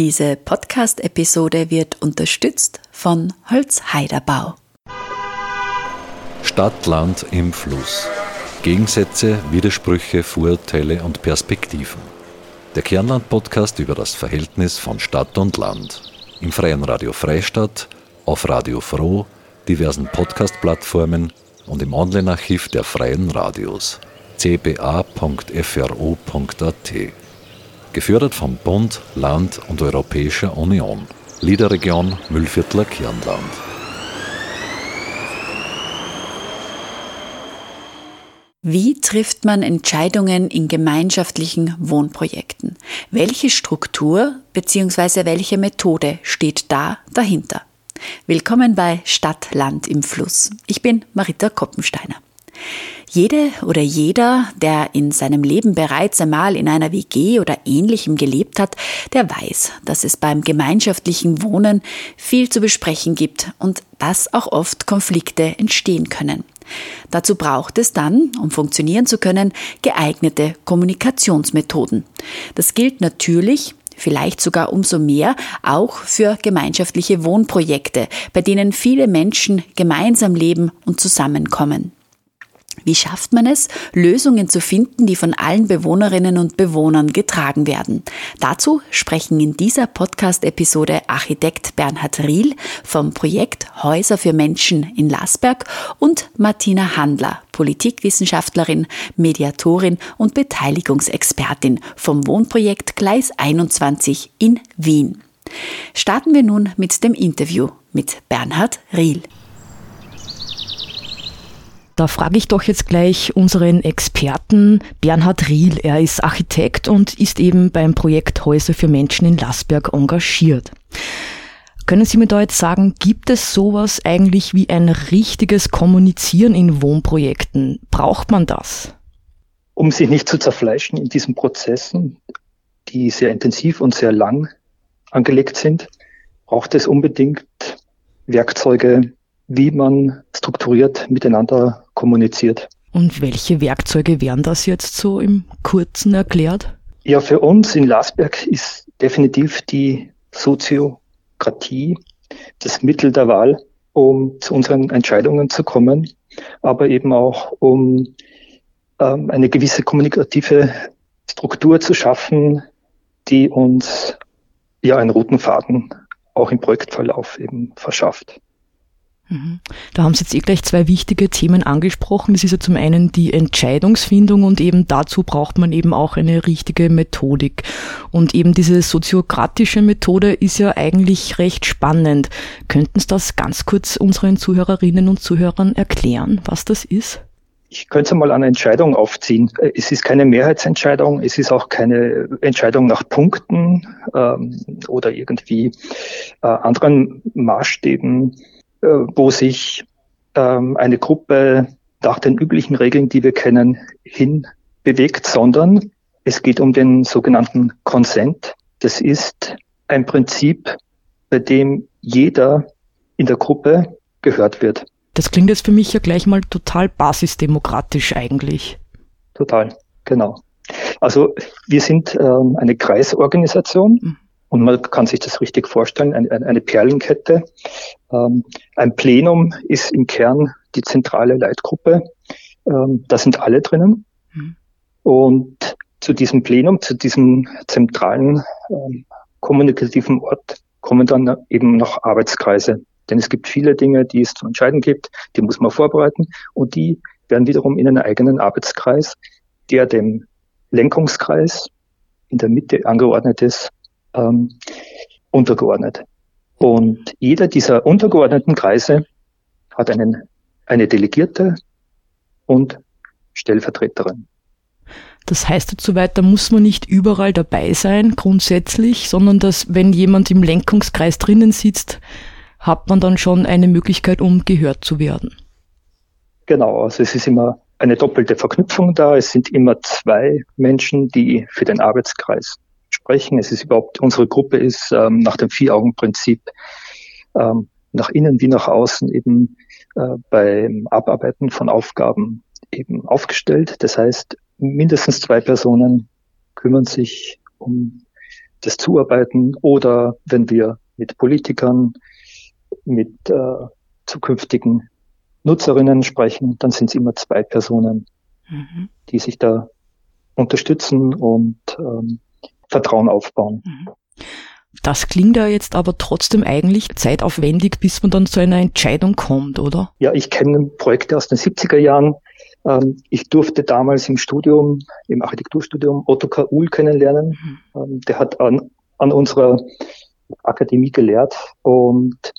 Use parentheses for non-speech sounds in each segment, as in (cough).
Diese Podcast-Episode wird unterstützt von Holzheiderbau. Stadt, Land im Fluss. Gegensätze, Widersprüche, Vorurteile und Perspektiven. Der Kernland-Podcast über das Verhältnis von Stadt und Land. Im Freien Radio Freistadt, auf Radio Froh, diversen Podcast-Plattformen und im Online-Archiv der Freien Radios cba.fro.at. Gefördert vom Bund, Land und Europäischer Union. Liederregion Müllviertler Kirnland. Wie trifft man Entscheidungen in gemeinschaftlichen Wohnprojekten? Welche Struktur bzw. welche Methode steht da dahinter? Willkommen bei Stadt, Land im Fluss. Ich bin Marita Koppensteiner. Jede oder jeder, der in seinem Leben bereits einmal in einer WG oder ähnlichem gelebt hat, der weiß, dass es beim gemeinschaftlichen Wohnen viel zu besprechen gibt und dass auch oft Konflikte entstehen können. Dazu braucht es dann, um funktionieren zu können, geeignete Kommunikationsmethoden. Das gilt natürlich vielleicht sogar umso mehr auch für gemeinschaftliche Wohnprojekte, bei denen viele Menschen gemeinsam leben und zusammenkommen. Wie schafft man es, Lösungen zu finden, die von allen Bewohnerinnen und Bewohnern getragen werden? Dazu sprechen in dieser Podcast-Episode Architekt Bernhard Riel vom Projekt Häuser für Menschen in Lasberg und Martina Handler, Politikwissenschaftlerin, Mediatorin und Beteiligungsexpertin vom Wohnprojekt Gleis 21 in Wien. Starten wir nun mit dem Interview mit Bernhard Riel. Da frage ich doch jetzt gleich unseren Experten Bernhard Riel. Er ist Architekt und ist eben beim Projekt Häuser für Menschen in Lasberg engagiert. Können Sie mir da jetzt sagen, gibt es sowas eigentlich wie ein richtiges Kommunizieren in Wohnprojekten? Braucht man das? Um sich nicht zu zerfleischen in diesen Prozessen, die sehr intensiv und sehr lang angelegt sind, braucht es unbedingt Werkzeuge, wie man strukturiert miteinander kommuniziert. Und welche Werkzeuge wären das jetzt so im Kurzen erklärt? Ja, für uns in Lasberg ist definitiv die Soziokratie das Mittel der Wahl, um zu unseren Entscheidungen zu kommen, aber eben auch um ähm, eine gewisse kommunikative Struktur zu schaffen, die uns ja einen roten Faden auch im Projektverlauf eben verschafft. Mhm. Da haben Sie jetzt eh gleich zwei wichtige Themen angesprochen. Das ist ja zum einen die Entscheidungsfindung und eben dazu braucht man eben auch eine richtige Methodik. Und eben diese soziokratische Methode ist ja eigentlich recht spannend. Könnten Sie das ganz kurz unseren Zuhörerinnen und Zuhörern erklären, was das ist? Ich könnte mal eine Entscheidung aufziehen. Es ist keine Mehrheitsentscheidung, es ist auch keine Entscheidung nach Punkten ähm, oder irgendwie äh, anderen Maßstäben äh, wo sich ähm, eine Gruppe nach den üblichen Regeln, die wir kennen, hin bewegt, sondern es geht um den sogenannten Consent. Das ist ein Prinzip, bei dem jeder in der Gruppe gehört wird. Das klingt jetzt für mich ja gleich mal total basisdemokratisch eigentlich. Total, genau. Also wir sind ähm, eine Kreisorganisation. Und man kann sich das richtig vorstellen, eine, eine Perlenkette. Ähm, ein Plenum ist im Kern die zentrale Leitgruppe. Ähm, da sind alle drinnen. Mhm. Und zu diesem Plenum, zu diesem zentralen ähm, kommunikativen Ort kommen dann eben noch Arbeitskreise. Denn es gibt viele Dinge, die es zu entscheiden gibt, die muss man vorbereiten und die werden wiederum in einen eigenen Arbeitskreis, der dem Lenkungskreis in der Mitte angeordnet ist, ähm, untergeordnet. Und jeder dieser untergeordneten Kreise hat einen, eine Delegierte und Stellvertreterin. Das heißt dazu weiter, muss man nicht überall dabei sein, grundsätzlich, sondern dass, wenn jemand im Lenkungskreis drinnen sitzt, hat man dann schon eine Möglichkeit, um gehört zu werden. Genau, also es ist immer eine doppelte Verknüpfung da. Es sind immer zwei Menschen, die für den Arbeitskreis sprechen. Es ist überhaupt, unsere Gruppe ist ähm, nach dem Vier-Augen-Prinzip ähm, nach innen wie nach außen eben äh, beim Abarbeiten von Aufgaben eben aufgestellt. Das heißt, mindestens zwei Personen kümmern sich um das Zuarbeiten oder wenn wir mit Politikern, mit äh, zukünftigen Nutzerinnen sprechen, dann sind es immer zwei Personen, mhm. die sich da unterstützen und ähm, Vertrauen aufbauen. Mhm. Das klingt ja jetzt aber trotzdem eigentlich zeitaufwendig, bis man dann zu einer Entscheidung kommt, oder? Ja, ich kenne Projekte aus den 70er Jahren. Ähm, ich durfte damals im Studium, im Architekturstudium Otto K. Uhl kennenlernen. Mhm. Ähm, der hat an, an unserer Akademie gelehrt und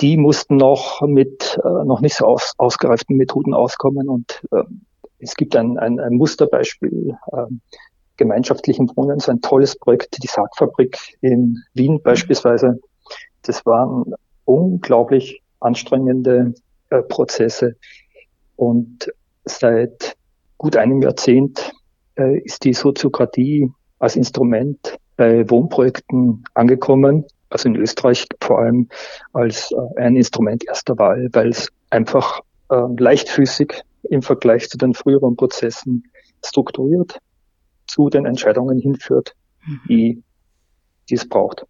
die mussten noch mit äh, noch nicht so aus, ausgereiften Methoden auskommen und äh, es gibt ein, ein, ein Musterbeispiel äh, gemeinschaftlichen Wohnen, so ein tolles Projekt, die Sargfabrik in Wien mhm. beispielsweise. Das waren unglaublich anstrengende äh, Prozesse und seit gut einem Jahrzehnt äh, ist die Soziokratie als Instrument bei Wohnprojekten angekommen also in Österreich vor allem als äh, ein Instrument erster Wahl, weil es einfach äh, leichtfüßig im Vergleich zu den früheren Prozessen strukturiert zu den Entscheidungen hinführt, mhm. die, die es braucht.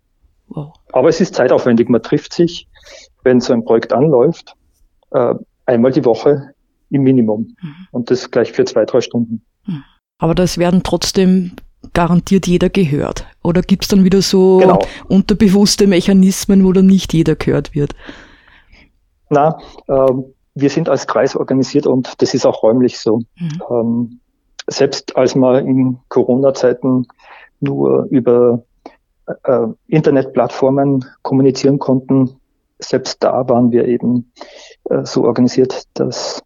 Wow. Aber es ist zeitaufwendig. Man trifft sich, wenn so ein Projekt anläuft, äh, einmal die Woche im Minimum. Mhm. Und das gleich für zwei, drei Stunden. Mhm. Aber das werden trotzdem garantiert jeder gehört? Oder gibt es dann wieder so genau. unterbewusste Mechanismen, wo dann nicht jeder gehört wird? Na, äh, wir sind als Kreis organisiert und das ist auch räumlich so. Mhm. Ähm, selbst als wir in Corona-Zeiten nur über äh, Internetplattformen kommunizieren konnten, selbst da waren wir eben äh, so organisiert, dass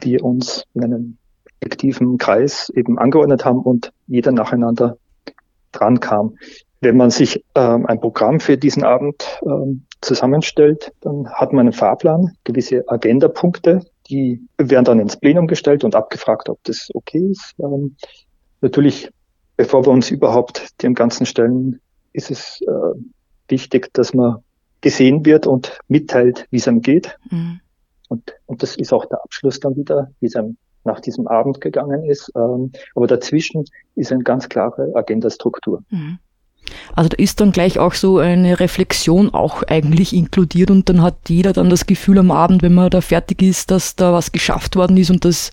wir uns in einem effektiven Kreis eben angeordnet haben und jeder nacheinander dran kam. Wenn man sich ähm, ein Programm für diesen Abend ähm, zusammenstellt, dann hat man einen Fahrplan, gewisse Agendapunkte, die werden dann ins Plenum gestellt und abgefragt, ob das okay ist. Ähm, natürlich, bevor wir uns überhaupt dem Ganzen stellen, ist es äh, wichtig, dass man gesehen wird und mitteilt, wie es einem geht. Mhm. Und, und das ist auch der Abschluss dann wieder, wie es einem nach diesem Abend gegangen ist. Ähm, aber dazwischen ist eine ganz klare Agendastruktur. Mhm. Also da ist dann gleich auch so eine Reflexion auch eigentlich inkludiert und dann hat jeder dann das Gefühl am Abend, wenn man da fertig ist, dass da was geschafft worden ist und dass,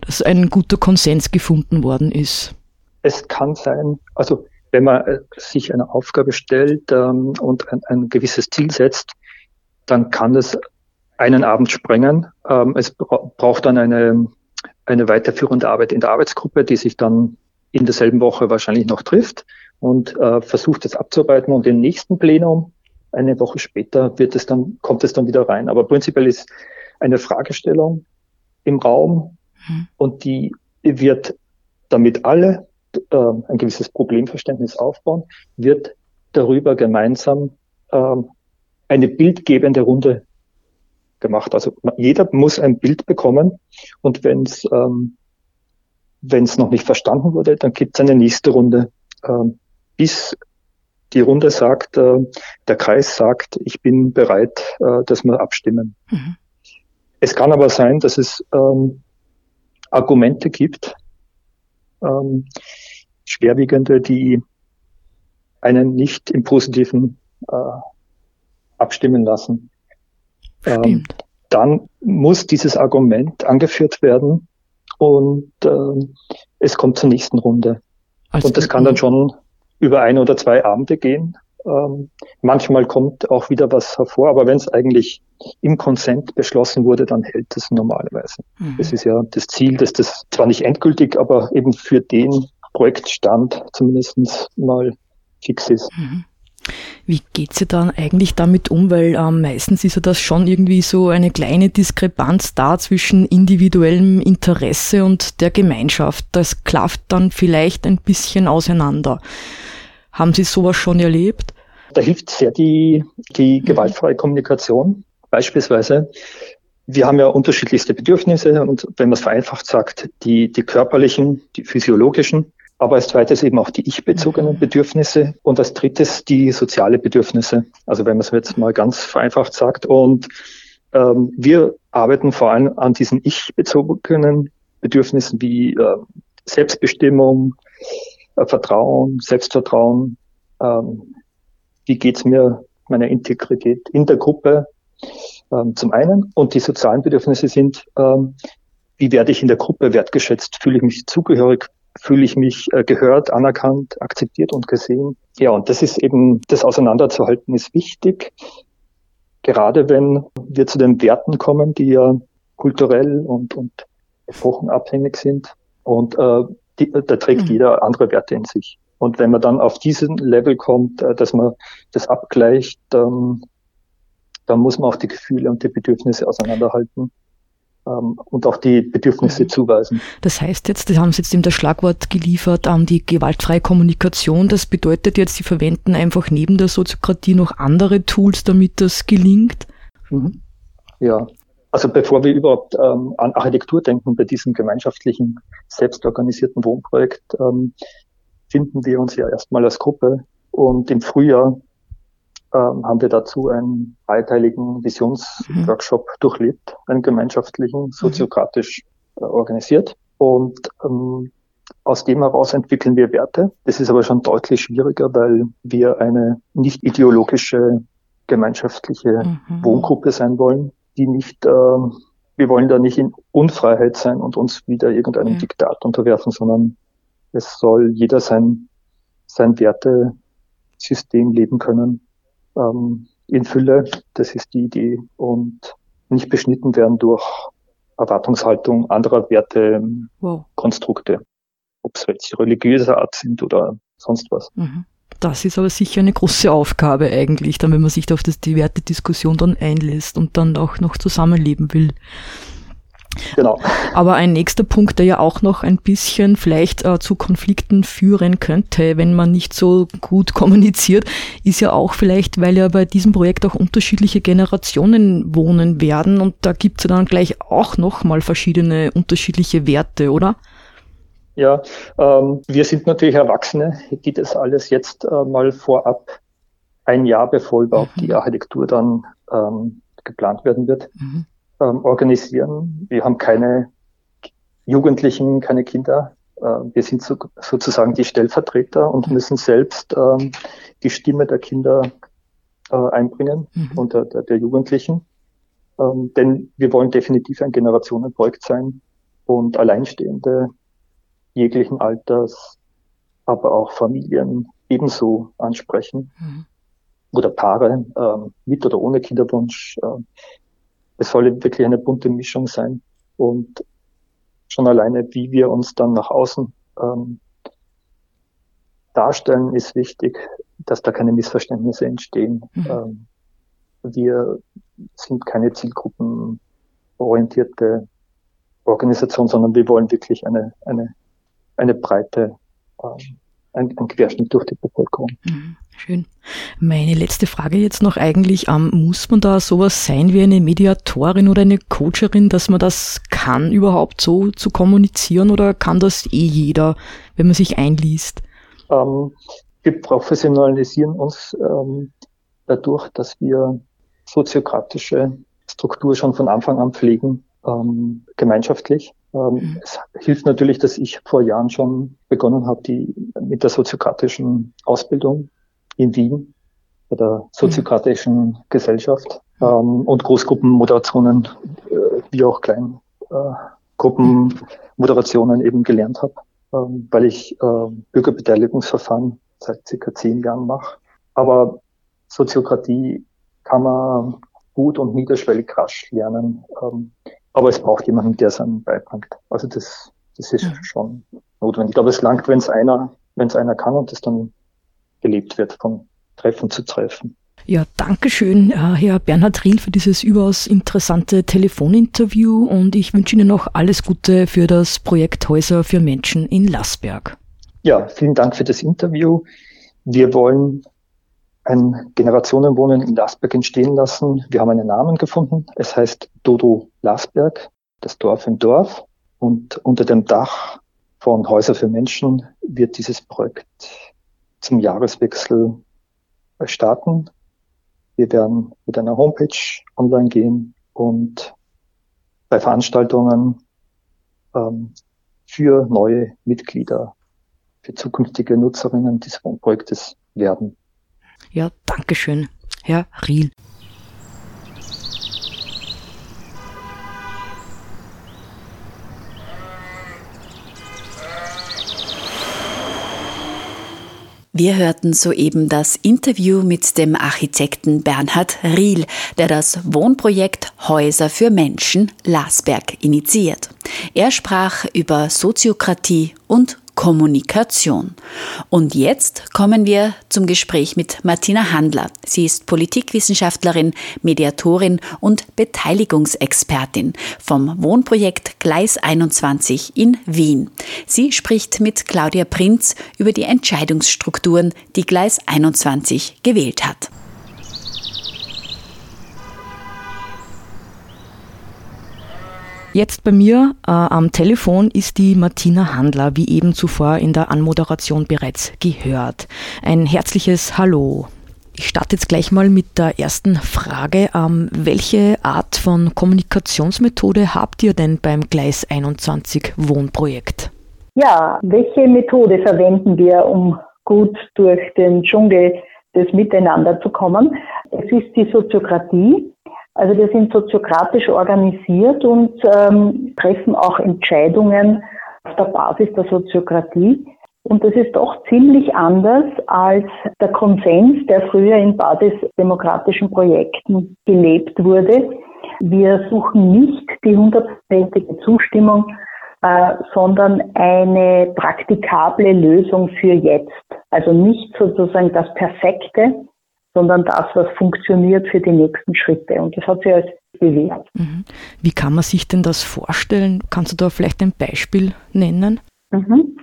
dass ein guter Konsens gefunden worden ist. Es kann sein, also wenn man äh, sich eine Aufgabe stellt ähm, und ein, ein, gewisses Ziel setzt, dann kann es einen Abend sprengen. Ähm, es bra braucht dann eine eine weiterführende Arbeit in der Arbeitsgruppe, die sich dann in derselben Woche wahrscheinlich noch trifft und äh, versucht es abzuarbeiten und im nächsten Plenum eine Woche später wird es dann, kommt es dann wieder rein. Aber prinzipiell ist eine Fragestellung im Raum mhm. und die wird, damit alle äh, ein gewisses Problemverständnis aufbauen, wird darüber gemeinsam äh, eine bildgebende Runde gemacht. Also jeder muss ein Bild bekommen und wenn es ähm, wenn es noch nicht verstanden wurde, dann gibt es eine nächste Runde, ähm, bis die Runde sagt, äh, der Kreis sagt, ich bin bereit, äh, dass wir abstimmen. Mhm. Es kann aber sein, dass es ähm, Argumente gibt, ähm, schwerwiegende, die einen nicht im Positiven äh, abstimmen lassen. Ähm, dann muss dieses Argument angeführt werden und äh, es kommt zur nächsten Runde. Also und das kann dann schon über ein oder zwei Abende gehen. Ähm, manchmal kommt auch wieder was hervor, aber wenn es eigentlich im Konsent beschlossen wurde, dann hält es normalerweise. Mhm. Das ist ja das Ziel, dass das zwar nicht endgültig, aber eben für den Projektstand zumindest mal fix ist. Mhm. Wie geht sie dann eigentlich damit um? Weil ähm, meistens ist ja das schon irgendwie so eine kleine Diskrepanz da zwischen individuellem Interesse und der Gemeinschaft. Das klafft dann vielleicht ein bisschen auseinander. Haben Sie sowas schon erlebt? Da hilft sehr die, die gewaltfreie Kommunikation. Beispielsweise, wir haben ja unterschiedlichste Bedürfnisse und wenn man es vereinfacht sagt, die, die körperlichen, die physiologischen, aber als zweites eben auch die ich-bezogenen mhm. Bedürfnisse und als drittes die soziale Bedürfnisse. Also wenn man es jetzt mal ganz vereinfacht sagt. Und ähm, wir arbeiten vor allem an diesen ich-bezogenen Bedürfnissen wie äh, Selbstbestimmung, äh, Vertrauen, Selbstvertrauen, ähm, wie geht's mir, meiner Integrität in der Gruppe ähm, zum einen. Und die sozialen Bedürfnisse sind, ähm, wie werde ich in der Gruppe wertgeschätzt? Fühle ich mich zugehörig? Fühle ich mich äh, gehört, anerkannt, akzeptiert und gesehen? Ja, und das ist eben, das auseinanderzuhalten ist wichtig. Gerade wenn wir zu den Werten kommen, die ja kulturell und, und epochenabhängig sind. Und äh, die, da trägt mhm. jeder andere Werte in sich. Und wenn man dann auf diesen Level kommt, äh, dass man das abgleicht, dann, dann muss man auch die Gefühle und die Bedürfnisse auseinanderhalten und auch die Bedürfnisse zuweisen. Das heißt jetzt, das haben Sie jetzt in das Schlagwort geliefert, ähm, die gewaltfreie Kommunikation. Das bedeutet jetzt, Sie verwenden einfach neben der Soziokratie noch andere Tools, damit das gelingt? Mhm. Ja, also bevor wir überhaupt ähm, an Architektur denken bei diesem gemeinschaftlichen, selbstorganisierten Wohnprojekt, ähm, finden wir uns ja erstmal als Gruppe und im Frühjahr ähm, haben wir dazu einen dreiteiligen Visionsworkshop mhm. durchlebt, einen gemeinschaftlichen, mhm. soziokratisch äh, organisiert. Und ähm, aus dem heraus entwickeln wir Werte. Das ist aber schon deutlich schwieriger, weil wir eine nicht ideologische gemeinschaftliche mhm. Wohngruppe sein wollen, die nicht, äh, wir wollen da nicht in Unfreiheit sein und uns wieder irgendeinem ja. Diktat unterwerfen, sondern es soll jeder sein, sein Wertesystem leben können ähm, in Fülle. Das ist die Idee und nicht beschnitten werden durch Erwartungshaltung anderer Wertekonstrukte, wow. ob es jetzt religiöser Art sind oder sonst was. Mhm. Das ist aber sicher eine große Aufgabe eigentlich, dann wenn man sich auf das, die Wertediskussion dann einlässt und dann auch noch zusammenleben will. Genau. Aber ein nächster Punkt, der ja auch noch ein bisschen vielleicht äh, zu Konflikten führen könnte, wenn man nicht so gut (laughs) kommuniziert, ist ja auch vielleicht, weil ja bei diesem Projekt auch unterschiedliche Generationen wohnen werden und da gibt es ja dann gleich auch nochmal verschiedene unterschiedliche Werte, oder? Ja, ähm, wir sind natürlich Erwachsene, die das alles jetzt äh, mal vorab ein Jahr bevor überhaupt mhm. die Architektur dann ähm, geplant werden wird. Mhm ähm, organisieren. Wir haben keine Jugendlichen, keine Kinder. Äh, wir sind so, sozusagen die Stellvertreter und müssen selbst ähm, die Stimme der Kinder äh, einbringen mhm. und der, der, Jugendlichen. Ähm, denn wir wollen definitiv ein Generationenprojekt sein und Alleinstehende jeglichen Alters, aber auch Familien ebenso ansprechen. Mhm. Oder Paare äh, mit oder ohne Kinderwunsch. Äh, es soll wirklich eine bunte Mischung sein. Und schon alleine, wie wir uns dann nach außen ähm, darstellen, ist wichtig, dass da keine Missverständnisse entstehen. Mhm. Ähm, wir sind keine zielgruppenorientierte Organisation, sondern wir wollen wirklich eine, eine, eine breite ähm, ein, ein Querschnitt durch die Bevölkerung. Mhm, schön. Meine letzte Frage jetzt noch eigentlich, ähm, muss man da sowas sein wie eine Mediatorin oder eine Coacherin, dass man das kann, überhaupt so zu kommunizieren oder kann das eh jeder, wenn man sich einliest? Ähm, wir professionalisieren uns ähm, dadurch, dass wir soziokratische Struktur schon von Anfang an pflegen, ähm, gemeinschaftlich. Ähm, mhm. Es hilft natürlich, dass ich vor Jahren schon begonnen habe, die mit der soziokratischen Ausbildung in Wien bei der soziokratischen mhm. Gesellschaft ähm, und Großgruppenmoderationen äh, wie auch Kleingruppenmoderationen äh, eben gelernt habe, ähm, weil ich äh, Bürgerbeteiligungsverfahren seit circa zehn Jahren mache. Aber Soziokratie kann man gut und niederschwellig rasch lernen. Ähm, aber es braucht jemanden, der es einem beibringt. Also das, das ist mhm. schon notwendig. Aber es langt, wenn es einer, wenn es einer kann und es dann gelebt wird von Treffen zu Treffen. Ja, danke schön, äh, Herr Bernhard Riel, für dieses überaus interessante Telefoninterview und ich wünsche Ihnen noch alles Gute für das Projekt Häuser für Menschen in Lassberg. Ja, vielen Dank für das Interview. Wir wollen ein Generationenwohnen in Lasberg entstehen lassen. Wir haben einen Namen gefunden. Es heißt Dodo Lasberg, das Dorf im Dorf. Und unter dem Dach von Häuser für Menschen wird dieses Projekt zum Jahreswechsel starten. Wir werden mit einer Homepage online gehen und bei Veranstaltungen ähm, für neue Mitglieder für zukünftige Nutzerinnen des Wohnprojektes werden. Ja, Dankeschön, Herr Riel. Wir hörten soeben das Interview mit dem Architekten Bernhard Riel, der das Wohnprojekt Häuser für Menschen Lasberg initiiert. Er sprach über Soziokratie und Kommunikation. Und jetzt kommen wir zum Gespräch mit Martina Handler. Sie ist Politikwissenschaftlerin, Mediatorin und Beteiligungsexpertin vom Wohnprojekt Gleis 21 in Wien. Sie spricht mit Claudia Prinz über die Entscheidungsstrukturen, die Gleis 21 gewählt hat. Jetzt bei mir äh, am Telefon ist die Martina Handler, wie eben zuvor in der Anmoderation bereits gehört. Ein herzliches Hallo. Ich starte jetzt gleich mal mit der ersten Frage. Ähm, welche Art von Kommunikationsmethode habt ihr denn beim Gleis 21 Wohnprojekt? Ja, welche Methode verwenden wir, um gut durch den Dschungel des Miteinander zu kommen? Es ist die Soziokratie. Also wir sind soziokratisch organisiert und ähm, treffen auch Entscheidungen auf der Basis der Soziokratie. Und das ist doch ziemlich anders als der Konsens, der früher in basisdemokratischen Projekten gelebt wurde. Wir suchen nicht die hundertprozentige Zustimmung, äh, sondern eine praktikable Lösung für jetzt. Also nicht sozusagen das Perfekte, sondern das, was funktioniert für die nächsten Schritte. Und das hat sich als bewährt. Mhm. Wie kann man sich denn das vorstellen? Kannst du da vielleicht ein Beispiel nennen? Mhm.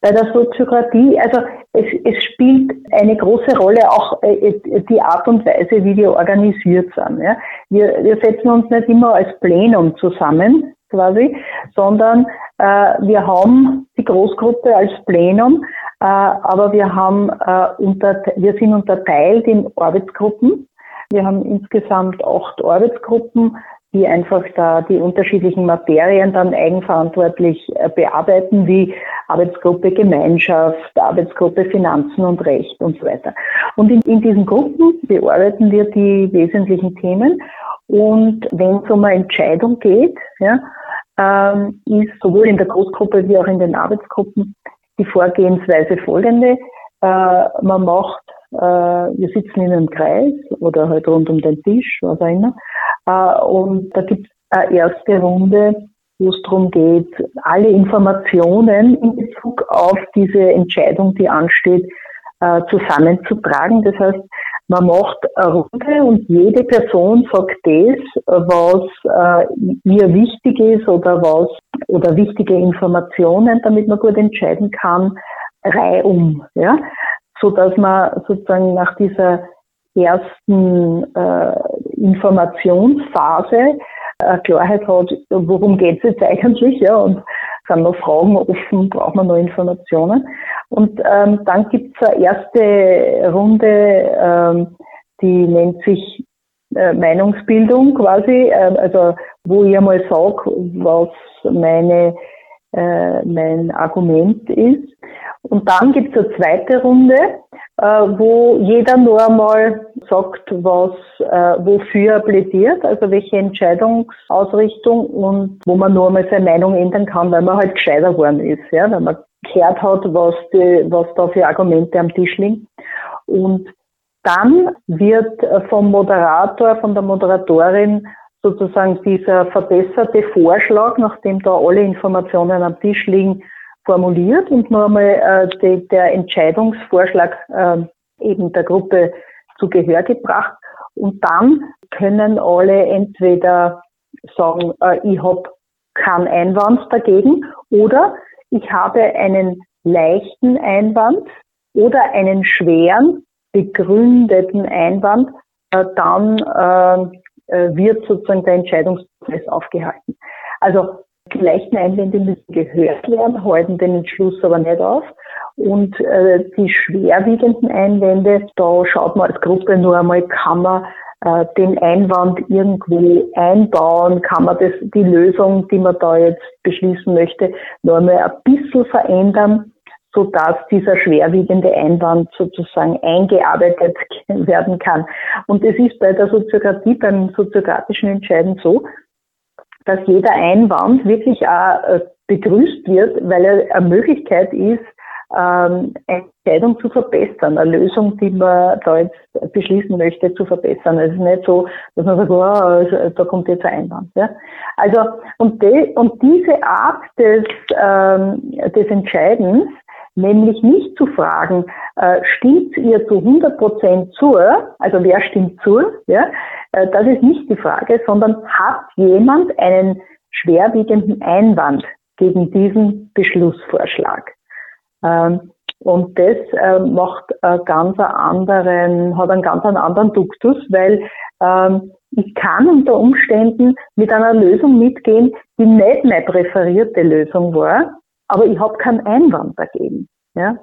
Bei der Soziokratie, also es, es, spielt eine große Rolle auch äh, die Art und Weise, wie wir organisiert sind. Ja. Wir, wir setzen uns nicht immer als Plenum zusammen, quasi, sondern äh, wir haben die Großgruppe als Plenum, äh, aber wir haben äh, wir sind unterteilt in Arbeitsgruppen. Wir haben insgesamt acht Arbeitsgruppen, die einfach da die unterschiedlichen Materien dann eigenverantwortlich äh, bearbeiten, wie Arbeitsgruppe Gemeinschaft, Arbeitsgruppe Finanzen und Recht und so weiter. Und in, in diesen Gruppen bearbeiten wir die wesentlichen Themen. Und wenn es um eine Entscheidung geht, ja, ähm, ist sowohl in der Großgruppe wie auch in den Arbeitsgruppen die Vorgehensweise folgende. Äh, man macht, äh, wir sitzen in einem Kreis oder halt rund um den Tisch, was auch immer. Äh, und da gibt es eine erste Runde, wo es darum geht, alle Informationen in Bezug auf diese Entscheidung, die ansteht, zusammenzutragen. Das heißt, man macht eine Runde und jede Person sagt das, was ihr wichtig ist oder was oder wichtige Informationen, damit man gut entscheiden kann, reihum, ja, so dass man sozusagen nach dieser ersten äh, Informationsphase äh, Klarheit hat, worum geht es jetzt eigentlich, ja, und sind noch Fragen offen, braucht man noch Informationen. Und ähm, dann gibt es eine erste Runde, ähm, die nennt sich äh, Meinungsbildung quasi, äh, also wo ich einmal sage, was meine, äh, mein Argument ist. Und dann gibt es eine zweite Runde, äh, wo jeder nur einmal sagt, was, äh, wofür er plädiert, also welche Entscheidungsausrichtung und wo man nur einmal seine Meinung ändern kann, weil man halt gescheiter geworden ist, ja, weil man gehört hat, was, die, was da für Argumente am Tisch liegen. Und dann wird vom Moderator, von der Moderatorin sozusagen dieser verbesserte Vorschlag, nachdem da alle Informationen am Tisch liegen, formuliert und einmal äh, de, der Entscheidungsvorschlag äh, eben der Gruppe zu Gehör gebracht. Und dann können alle entweder sagen, äh, ich habe keinen Einwand dagegen oder ich habe einen leichten Einwand oder einen schweren, begründeten Einwand, äh, dann äh, wird sozusagen der Entscheidungsprozess aufgehalten. Also die leichten Einwände müssen gehört werden, halten den Entschluss aber nicht auf. Und äh, die schwerwiegenden Einwände, da schaut man als Gruppe nur einmal, kann man äh, den Einwand irgendwo einbauen, kann man das, die Lösung, die man da jetzt beschließen möchte, nur einmal ein bisschen verändern, sodass dieser schwerwiegende Einwand sozusagen eingearbeitet (laughs) werden kann. Und es ist bei der Soziokratie, beim soziokratischen Entscheiden so, dass jeder Einwand wirklich auch äh, begrüßt wird, weil er eine Möglichkeit ist, ähm, eine Entscheidung zu verbessern, eine Lösung, die man da jetzt beschließen möchte, zu verbessern. Es ist nicht so, dass man sagt, oh, da kommt jetzt ein Einwand. Ja? Also, und, de, und diese Art des, ähm, des Entscheidens, nämlich nicht zu fragen, äh, stimmt ihr zu 100 Prozent zu, also wer stimmt zu, ja, äh, das ist nicht die Frage, sondern hat jemand einen schwerwiegenden Einwand gegen diesen Beschlussvorschlag? Ähm, und das äh, macht ganz anderen, hat einen ganz anderen Duktus, weil ähm, ich kann unter Umständen mit einer Lösung mitgehen, die nicht meine präferierte Lösung war, aber ich habe keinen Einwand dagegen. Ja?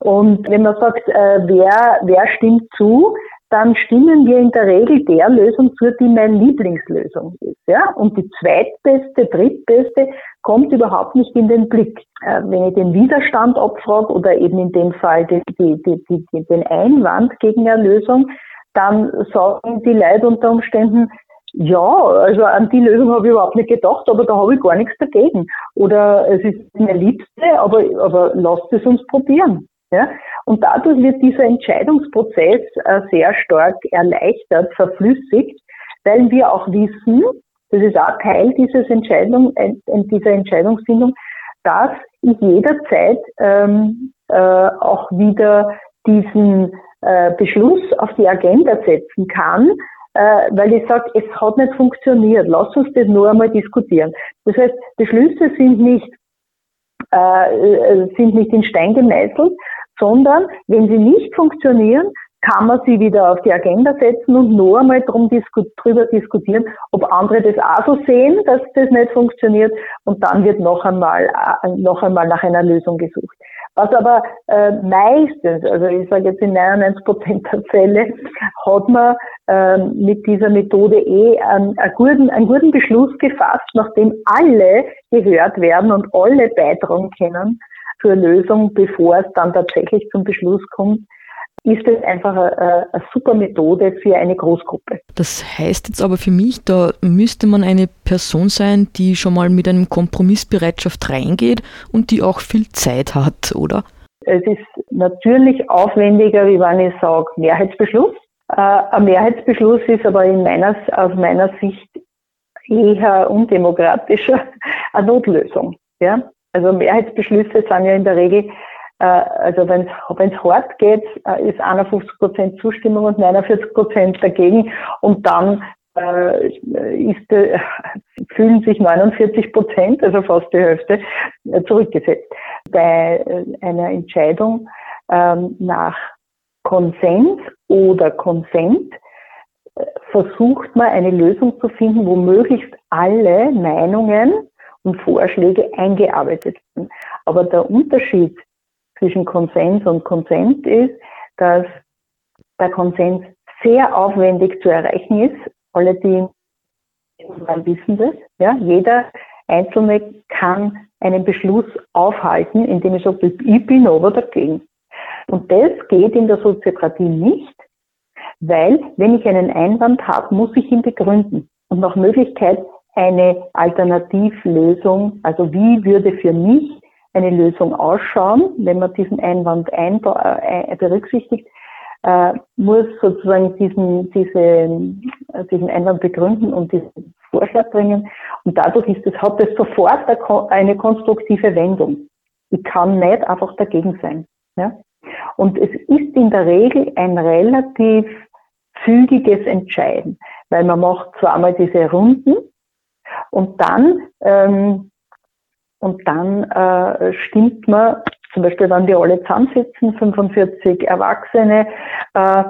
Und wenn man sagt, äh, wer, wer stimmt zu, dann stimmen wir in der Regel der Lösung zu, die meine Lieblingslösung ist. Ja? Und die zweitbeste, drittbeste kommt überhaupt nicht in den Blick. Äh, wenn ich den Widerstand abfrage oder eben in dem Fall die, die, die, den Einwand gegen eine Lösung, dann sagen die Leute unter Umständen, ja, also an die Lösung habe ich überhaupt nicht gedacht, aber da habe ich gar nichts dagegen. Oder es ist meine Liebste, aber, aber lasst es uns probieren. Ja? Und dadurch wird dieser Entscheidungsprozess äh, sehr stark erleichtert, verflüssigt, weil wir auch wissen, das ist auch Teil dieses Entscheidung, äh, dieser Entscheidungsfindung, dass ich jederzeit ähm, äh, auch wieder diesen äh, Beschluss auf die Agenda setzen kann, weil ich sage, es hat nicht funktioniert, lass uns das nur einmal diskutieren. Das heißt, Beschlüsse sind nicht, äh, sind nicht in Stein gemeißelt, sondern wenn sie nicht funktionieren, kann man sie wieder auf die Agenda setzen und nur einmal drum disku drüber diskutieren, ob andere das auch so sehen, dass das nicht funktioniert und dann wird noch einmal, äh, noch einmal nach einer Lösung gesucht. Was aber äh, meistens, also ich sage jetzt in 99 Prozent der Fälle, hat man äh, mit dieser Methode eh einen, einen, guten, einen guten Beschluss gefasst, nachdem alle gehört werden und alle beitragen können zur Lösung, bevor es dann tatsächlich zum Beschluss kommt ist es einfach eine, eine, super Methode für eine Großgruppe. Das heißt jetzt aber für mich, da müsste man eine Person sein, die schon mal mit einem Kompromissbereitschaft reingeht und die auch viel Zeit hat, oder? Es ist natürlich aufwendiger, wie wenn ich sage, Mehrheitsbeschluss. Äh, ein Mehrheitsbeschluss ist aber in meiner, aus meiner Sicht eher undemokratischer (laughs) eine Notlösung. Ja? Also Mehrheitsbeschlüsse sind ja in der Regel also wenn es hart geht, äh, ist 51 Prozent Zustimmung und 49 Prozent dagegen und dann äh, ist, äh, (laughs) fühlen sich 49 Prozent, also fast die Hälfte, äh, zurückgesetzt. Bei äh, einer Entscheidung ähm, nach Konsens oder Konsent versucht man eine Lösung zu finden, wo möglichst alle Meinungen und Vorschläge eingearbeitet werden. Aber der Unterschied zwischen Konsens und Konsent ist, dass der Konsens sehr aufwendig zu erreichen ist. Alle, die wissen das. Ja? Jeder Einzelne kann einen Beschluss aufhalten, indem ich sage, ich bin aber dagegen. Und das geht in der Soziokratie nicht, weil wenn ich einen Einwand habe, muss ich ihn begründen und nach Möglichkeit eine Alternativlösung, also wie würde für mich eine Lösung ausschauen, wenn man diesen Einwand äh, berücksichtigt, äh, muss sozusagen diesen, diese, äh, diesen Einwand begründen und diesen Vorschlag bringen. Und dadurch ist es, hat es sofort eine konstruktive Wendung. Ich kann nicht einfach dagegen sein. Ja? Und es ist in der Regel ein relativ zügiges Entscheiden, weil man macht zwar einmal diese Runden und dann ähm, und dann äh, stimmt man, zum Beispiel, wenn wir alle zusammensitzen, 45 Erwachsene, äh,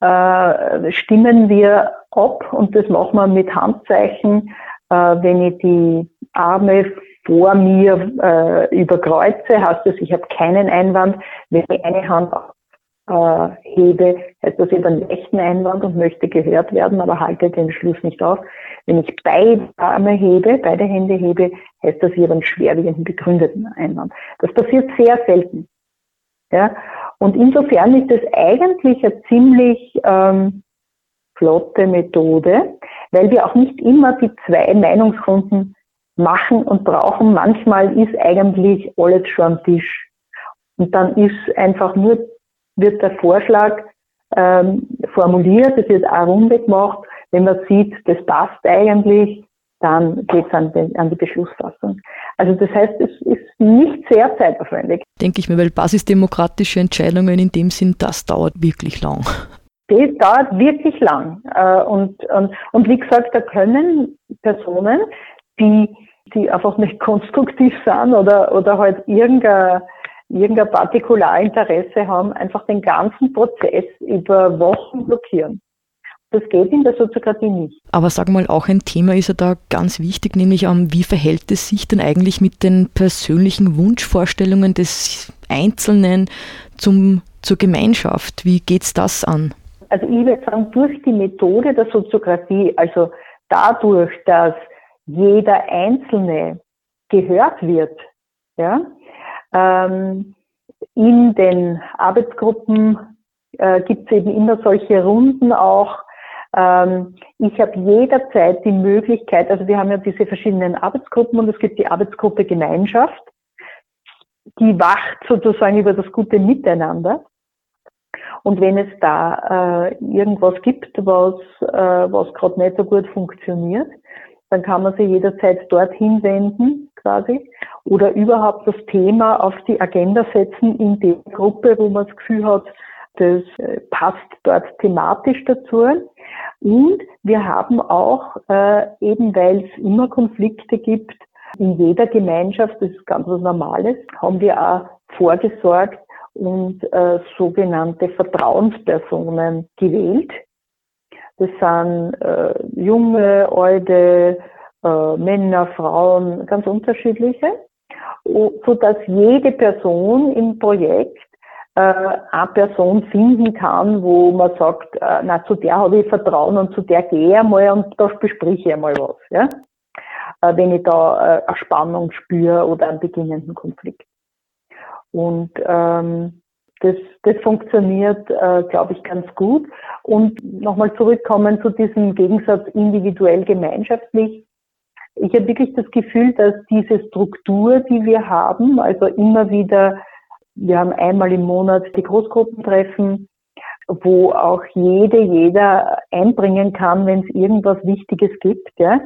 äh, stimmen wir ab und das machen wir mit Handzeichen, äh, wenn ich die Arme vor mir äh, überkreuze, heißt das, ich habe keinen Einwand. Wenn ich eine Hand äh, hebe, heißt das, ich habe einen rechten Einwand und möchte gehört werden, aber halte den Schluss nicht auf. Wenn ich beide Arme hebe, beide Hände hebe, heißt das, habe einen schwerwiegenden begründeten Einwand. Das passiert sehr selten. Ja? Und insofern ist es eigentlich eine ziemlich ähm, flotte Methode, weil wir auch nicht immer die zwei Meinungsrunden machen und brauchen. Manchmal ist eigentlich alles schon am Tisch. Und dann ist einfach nur, wird der Vorschlag ähm, formuliert, es wird eine Runde gemacht. Wenn man sieht, das passt eigentlich, dann geht es an, an, die Beschlussfassung. Also das heißt, es ist nicht sehr zeitaufwendig. Denke ich mir, weil basisdemokratische Entscheidungen in dem Sinn, das dauert wirklich lang. Das dauert wirklich lang. Äh, und, und, und wie gesagt, da können Personen, die, die einfach nicht konstruktiv sind oder, oder halt irgendein, irgendein Partikularinteresse haben, einfach den ganzen Prozess über Wochen blockieren. Das geht in der Soziokratie nicht. Aber sag mal, auch ein Thema ist ja da ganz wichtig, nämlich um, wie verhält es sich denn eigentlich mit den persönlichen Wunschvorstellungen des Einzelnen zum, zur Gemeinschaft? Wie geht's das an? Also ich würde sagen, durch die Methode der Soziokratie, also dadurch, dass jeder Einzelne gehört wird, ja, ähm, in den Arbeitsgruppen äh, gibt es eben immer solche Runden auch, ähm, ich habe jederzeit die Möglichkeit, also wir haben ja diese verschiedenen Arbeitsgruppen und es gibt die Arbeitsgruppe Gemeinschaft, die wacht sozusagen über das gute Miteinander. Und wenn es da äh, irgendwas gibt, was, äh, was gerade nicht so gut funktioniert, dann kann man sich jederzeit dorthin wenden, quasi, oder überhaupt das Thema auf die Agenda setzen in der Gruppe, wo man das Gefühl hat, das äh, passt dort thematisch dazu. Und wir haben auch, äh, eben weil es immer Konflikte gibt, in jeder Gemeinschaft, das ist ganz was Normales, haben wir auch vorgesorgt und äh, sogenannte Vertrauenspersonen gewählt. Das sind äh, junge, alte, äh, Männer, Frauen, ganz unterschiedliche, so dass jede Person im Projekt äh, eine Person finden kann, wo man sagt, äh, na, zu der habe ich Vertrauen und zu der gehe ich einmal und da bespreche ich einmal was, ja? Äh, wenn ich da äh, eine Spannung spüre oder einen beginnenden Konflikt. Und ähm, das, das funktioniert, äh, glaube ich, ganz gut. Und nochmal zurückkommen zu diesem Gegensatz individuell gemeinschaftlich. Ich habe wirklich das Gefühl, dass diese Struktur, die wir haben, also immer wieder wir haben einmal im Monat die Großgruppentreffen, wo auch jede, jeder einbringen kann, wenn es irgendwas Wichtiges gibt. Ja.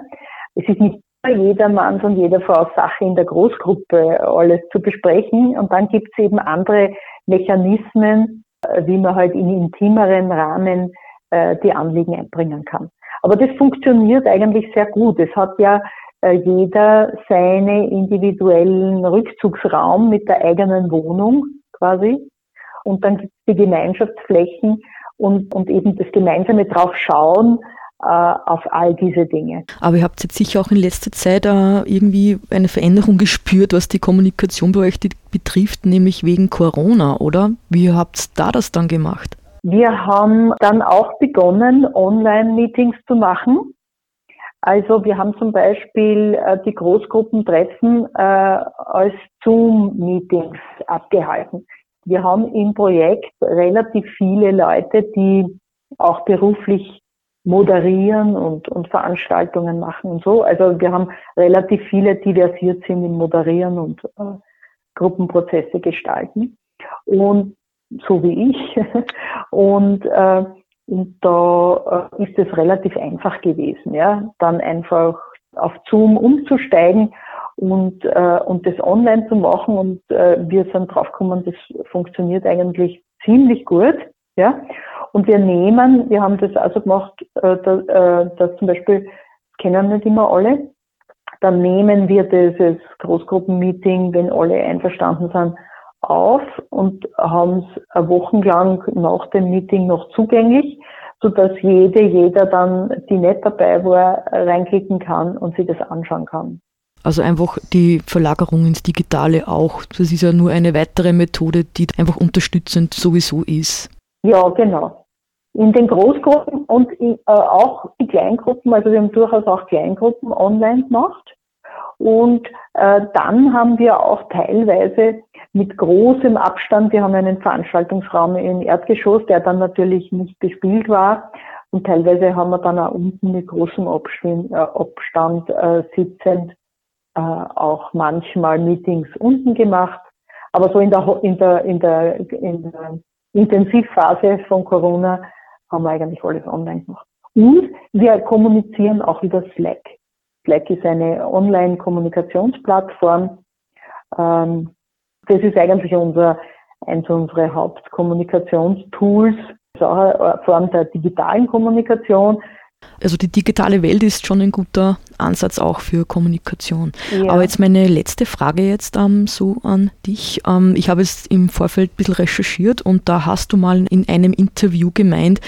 Es ist nicht jeder Mann und jeder Frau Sache in der Großgruppe alles zu besprechen. Und dann gibt es eben andere Mechanismen, äh, wie man halt in intimeren Rahmen äh, die Anliegen einbringen kann. Aber das funktioniert eigentlich sehr gut. Es hat ja äh, jeder seine individuellen Rückzugsraum mit der eigenen Wohnung quasi. Und dann gibt es die Gemeinschaftsflächen und, und eben das gemeinsame drauf schauen, äh, auf all diese Dinge. Aber ihr habt jetzt sicher auch in letzter Zeit äh, irgendwie eine Veränderung gespürt, was die Kommunikation bei euch betrifft, nämlich wegen Corona, oder? Wie habt ihr da das dann gemacht? Wir haben dann auch begonnen, Online-Meetings zu machen. Also wir haben zum Beispiel äh, die Großgruppentreffen äh, als Zoom-Meetings abgehalten. Wir haben im Projekt relativ viele Leute, die auch beruflich moderieren und, und Veranstaltungen machen und so. Also wir haben relativ viele, die versiert sind im Moderieren und äh, Gruppenprozesse gestalten. Und so wie ich. (laughs) und äh, und da äh, ist es relativ einfach gewesen, ja, dann einfach auf Zoom umzusteigen und, äh, und das online zu machen. Und äh, wir sind draufgekommen, das funktioniert eigentlich ziemlich gut. Ja. Und wir nehmen, wir haben das also gemacht, äh, dass, äh, dass zum Beispiel, kennen nicht immer alle, dann nehmen wir dieses Großgruppenmeeting, wenn alle einverstanden sind, auf und haben es wochenlang nach dem Meeting noch zugänglich, so dass jede, jeder dann, die nicht dabei war, reinklicken kann und sich das anschauen kann. Also einfach die Verlagerung ins Digitale auch. Das ist ja nur eine weitere Methode, die einfach unterstützend sowieso ist. Ja, genau. In den Großgruppen und in, äh, auch die Kleingruppen, also wir haben durchaus auch Kleingruppen online gemacht. Und äh, dann haben wir auch teilweise mit großem Abstand, wir haben einen Veranstaltungsraum im Erdgeschoss, der dann natürlich nicht bespielt war. Und teilweise haben wir dann auch unten mit großem Abstand, äh, Abstand äh, sitzend äh, auch manchmal Meetings unten gemacht. Aber so in der, in der, in der, in der Intensivphase von Corona haben wir eigentlich alles online gemacht. Und wir kommunizieren auch über Slack. Slack ist eine Online-Kommunikationsplattform. Ähm, das ist eigentlich unser, eins unserer Hauptkommunikationstools. Das ist auch eine Form der digitalen Kommunikation. Also die digitale Welt ist schon ein guter Ansatz auch für Kommunikation. Ja. Aber jetzt meine letzte Frage jetzt ähm, so an dich. Ähm, ich habe es im Vorfeld ein bisschen recherchiert und da hast du mal in einem Interview gemeint,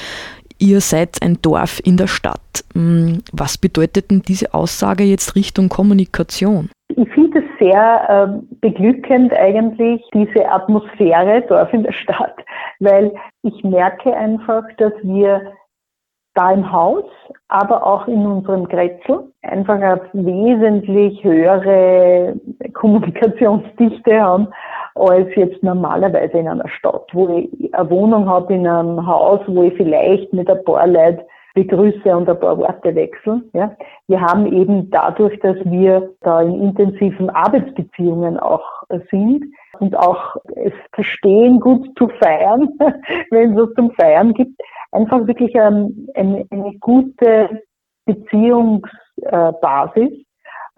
ihr seid ein Dorf in der Stadt. Hm, was bedeutet denn diese Aussage jetzt Richtung Kommunikation? Ich finde es sehr äh, beglückend eigentlich, diese Atmosphäre Dorf in der Stadt, (laughs) weil ich merke einfach, dass wir da im Haus, aber auch in unserem Grätzl einfach eine wesentlich höhere Kommunikationsdichte haben als jetzt normalerweise in einer Stadt, wo ich eine Wohnung habe in einem Haus, wo ich vielleicht mit ein paar Leuten begrüße und ein paar Worte wechseln. Ja. Wir haben eben dadurch, dass wir da in intensiven Arbeitsbeziehungen auch sind und auch es verstehen, gut zu feiern, (laughs) wenn es was zum Feiern gibt, einfach wirklich ähm, eine, eine gute Beziehungsbasis.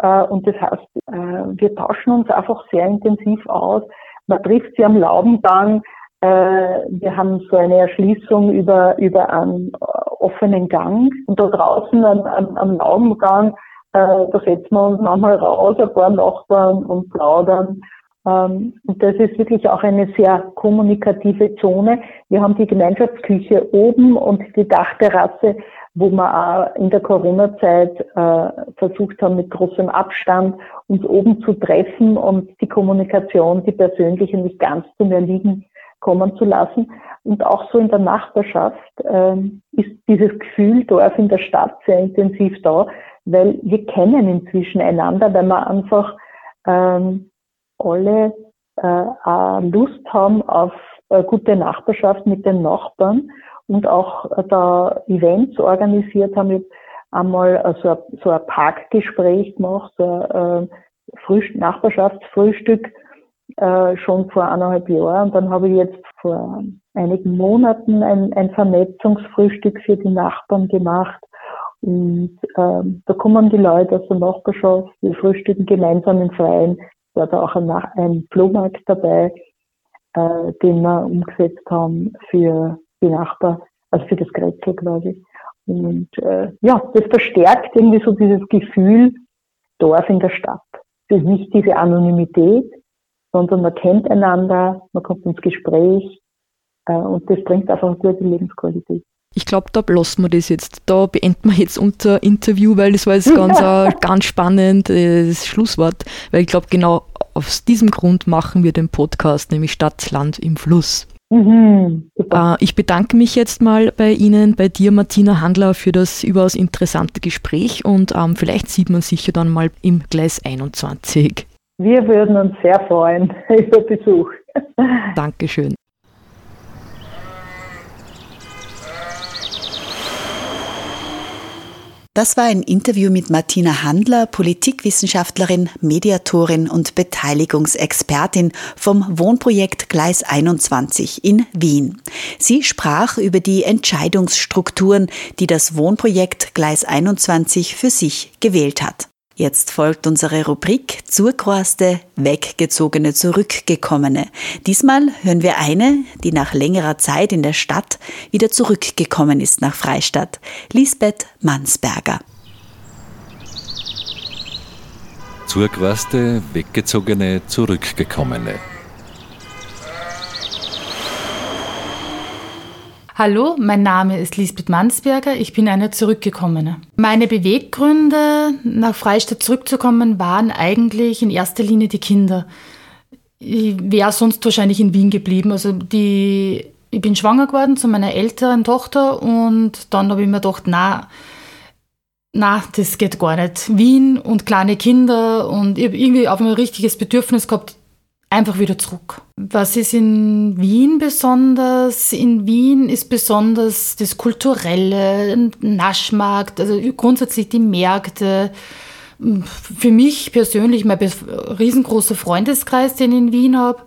Äh, und das heißt, äh, wir tauschen uns einfach sehr intensiv aus. Man trifft sie am Laubengang. Äh, wir haben so eine Erschließung über, über einen offenen Gang. Und da draußen am, am, am Laubengang, da setzen wir uns manchmal raus, ein paar Nachbarn und plaudern. Ähm, und das ist wirklich auch eine sehr kommunikative Zone. Wir haben die Gemeinschaftsküche oben und die Dachterrasse, wo wir auch in der Corona-Zeit äh, versucht haben, mit großem Abstand uns oben zu treffen und die Kommunikation, die persönliche nicht ganz zu mir liegen kommen zu lassen. Und auch so in der Nachbarschaft ähm, ist dieses Gefühl Dorf in der Stadt sehr intensiv da, weil wir kennen inzwischen einander, weil wir einfach ähm, alle äh, Lust haben auf äh, gute Nachbarschaft mit den Nachbarn und auch äh, da Events organisiert haben. Ich einmal äh, so, ein, so ein Parkgespräch gemacht, so ein äh, Frühst Nachbarschaftsfrühstück äh, schon vor eineinhalb Jahren. Und dann habe ich jetzt vor einigen Monaten ein, ein Vernetzungsfrühstück für die Nachbarn gemacht. Und ähm, da kommen die Leute aus der Nachbarschaft, wir frühstücken gemeinsam im Freien war da auch ein, ein Flohmarkt dabei, äh, den wir umgesetzt haben für die Nachbar, also für das Grätzl quasi. Und äh, ja, das verstärkt irgendwie so dieses Gefühl Dorf in der Stadt. Es ist nicht diese Anonymität, sondern man kennt einander, man kommt ins Gespräch äh, und das bringt einfach eine gute Lebensqualität. Ich glaube, da belassen wir das jetzt. Da beenden wir jetzt unser Interview, weil das war jetzt ganz, (laughs) äh, ganz spannend, das Schlusswort, weil ich glaube, genau aus diesem Grund machen wir den Podcast, nämlich Stadt, Land im Fluss. Mhm, äh, ich bedanke mich jetzt mal bei Ihnen, bei dir, Martina Handler, für das überaus interessante Gespräch und ähm, vielleicht sieht man sich ja dann mal im Gleis 21. Wir würden uns sehr freuen (laughs) über Besuch. Dankeschön. Das war ein Interview mit Martina Handler, Politikwissenschaftlerin, Mediatorin und Beteiligungsexpertin vom Wohnprojekt Gleis 21 in Wien. Sie sprach über die Entscheidungsstrukturen, die das Wohnprojekt Gleis 21 für sich gewählt hat. Jetzt folgt unsere Rubrik Zurgroaste, Weggezogene, Zurückgekommene. Diesmal hören wir eine, die nach längerer Zeit in der Stadt wieder zurückgekommen ist nach Freistadt. Lisbeth Mansberger. Zurgroaste, Weggezogene, Zurückgekommene. Hallo, mein Name ist Lisbeth Mansberger, ich bin eine Zurückgekommene. Meine Beweggründe, nach Freistadt zurückzukommen, waren eigentlich in erster Linie die Kinder. Ich wäre sonst wahrscheinlich in Wien geblieben. Also die, ich bin schwanger geworden zu meiner älteren Tochter und dann habe ich mir gedacht, na, na, das geht gar nicht. Wien und kleine Kinder und ich habe irgendwie auf ein richtiges Bedürfnis gehabt, einfach wieder zurück. Was ist in Wien besonders? In Wien ist besonders das Kulturelle, Naschmarkt, also grundsätzlich die Märkte. Für mich persönlich mein riesengroßer Freundeskreis, den ich in Wien habe.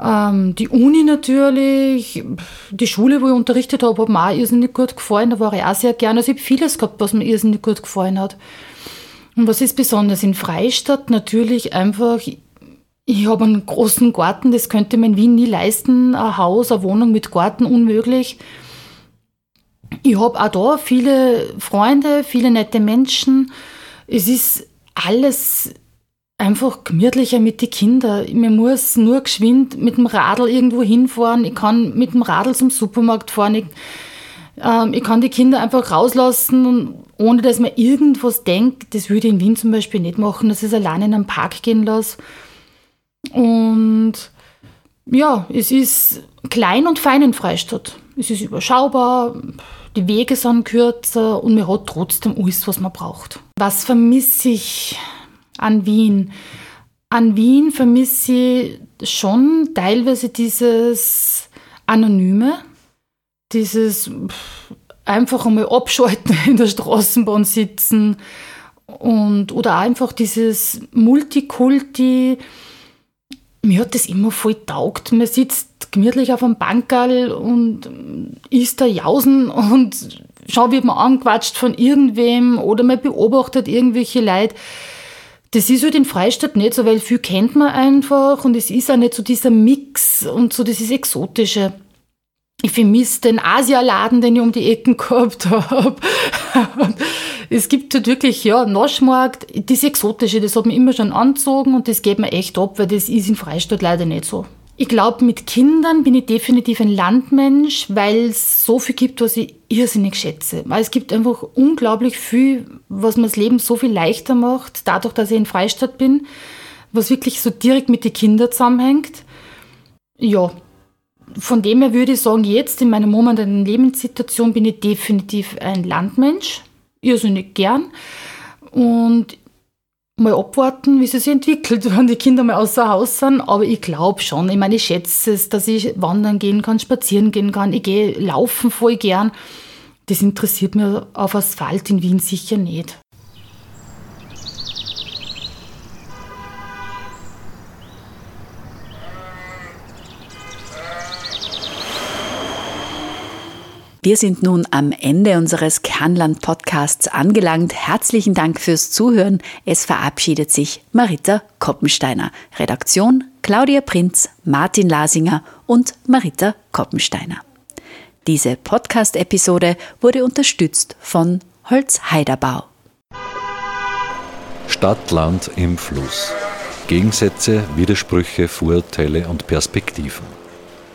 Ähm, die Uni natürlich, die Schule, wo ich unterrichtet habe, hat mir auch irrsinnig gut gefallen. Da war ich auch sehr gerne. Also ich habe vieles gehabt, was mir irrsinnig gut gefallen hat. Und was ist besonders in Freistadt? Natürlich einfach, ich habe einen großen Garten, das könnte man in Wien nie leisten. Ein Haus, eine Wohnung mit Garten, unmöglich. Ich habe auch da viele Freunde, viele nette Menschen. Es ist alles einfach gemütlicher mit den Kindern. Man muss nur geschwind mit dem Radl irgendwo hinfahren. Ich kann mit dem Radl zum Supermarkt fahren. Ich, ähm, ich kann die Kinder einfach rauslassen, ohne dass man irgendwas denkt. Das würde ich in Wien zum Beispiel nicht machen, dass ich es alleine in einen Park gehen lasse. Und ja, es ist klein und fein in Freistadt. Es ist überschaubar, die Wege sind kürzer und man hat trotzdem alles, was man braucht. Was vermisse ich an Wien. An Wien vermisse ich schon teilweise dieses Anonyme, dieses einfach einmal abschalten (laughs) in der Straßenbahn sitzen und oder einfach dieses Multikulti. Mir hat das immer voll taugt. Man sitzt gemütlich auf einem Bankerl und isst da Jausen und schaut, wird man angequatscht von irgendwem oder man beobachtet irgendwelche Leute. Das ist halt in Freistadt nicht so, weil viel kennt man einfach und es ist auch nicht so dieser Mix und so dieses Exotische. Ich vermisse den Asialaden, den ich um die Ecken gehabt (laughs) habe. Es gibt halt wirklich, ja, Naschmarkt, das Exotische, das hat mir immer schon angezogen und das geht mir echt ab, weil das ist in Freistadt leider nicht so. Ich glaube, mit Kindern bin ich definitiv ein Landmensch, weil es so viel gibt, was ich irrsinnig schätze. Weil es gibt einfach unglaublich viel, was mir das Leben so viel leichter macht, dadurch, dass ich in Freistadt bin, was wirklich so direkt mit den Kindern zusammenhängt. Ja, von dem her würde ich sagen, jetzt in meiner momentanen Lebenssituation bin ich definitiv ein Landmensch, irrsinnig gern. Und mal abwarten, wie sie sich entwickelt, (laughs) wenn die Kinder mal außer Haus sind. Aber ich glaube schon, ich meine, ich schätze es, dass ich wandern gehen kann, spazieren gehen kann. Ich gehe laufen voll gern. Das interessiert mir auf Asphalt in Wien sicher nicht. Wir sind nun am Ende unseres Kernland-Podcasts angelangt. Herzlichen Dank fürs Zuhören. Es verabschiedet sich Marita Koppensteiner. Redaktion Claudia Prinz, Martin Lasinger und Marita Koppensteiner. Diese Podcast-Episode wurde unterstützt von Holz Heiderbau. Stadt, Land im Fluss. Gegensätze, Widersprüche, Vorurteile und Perspektiven.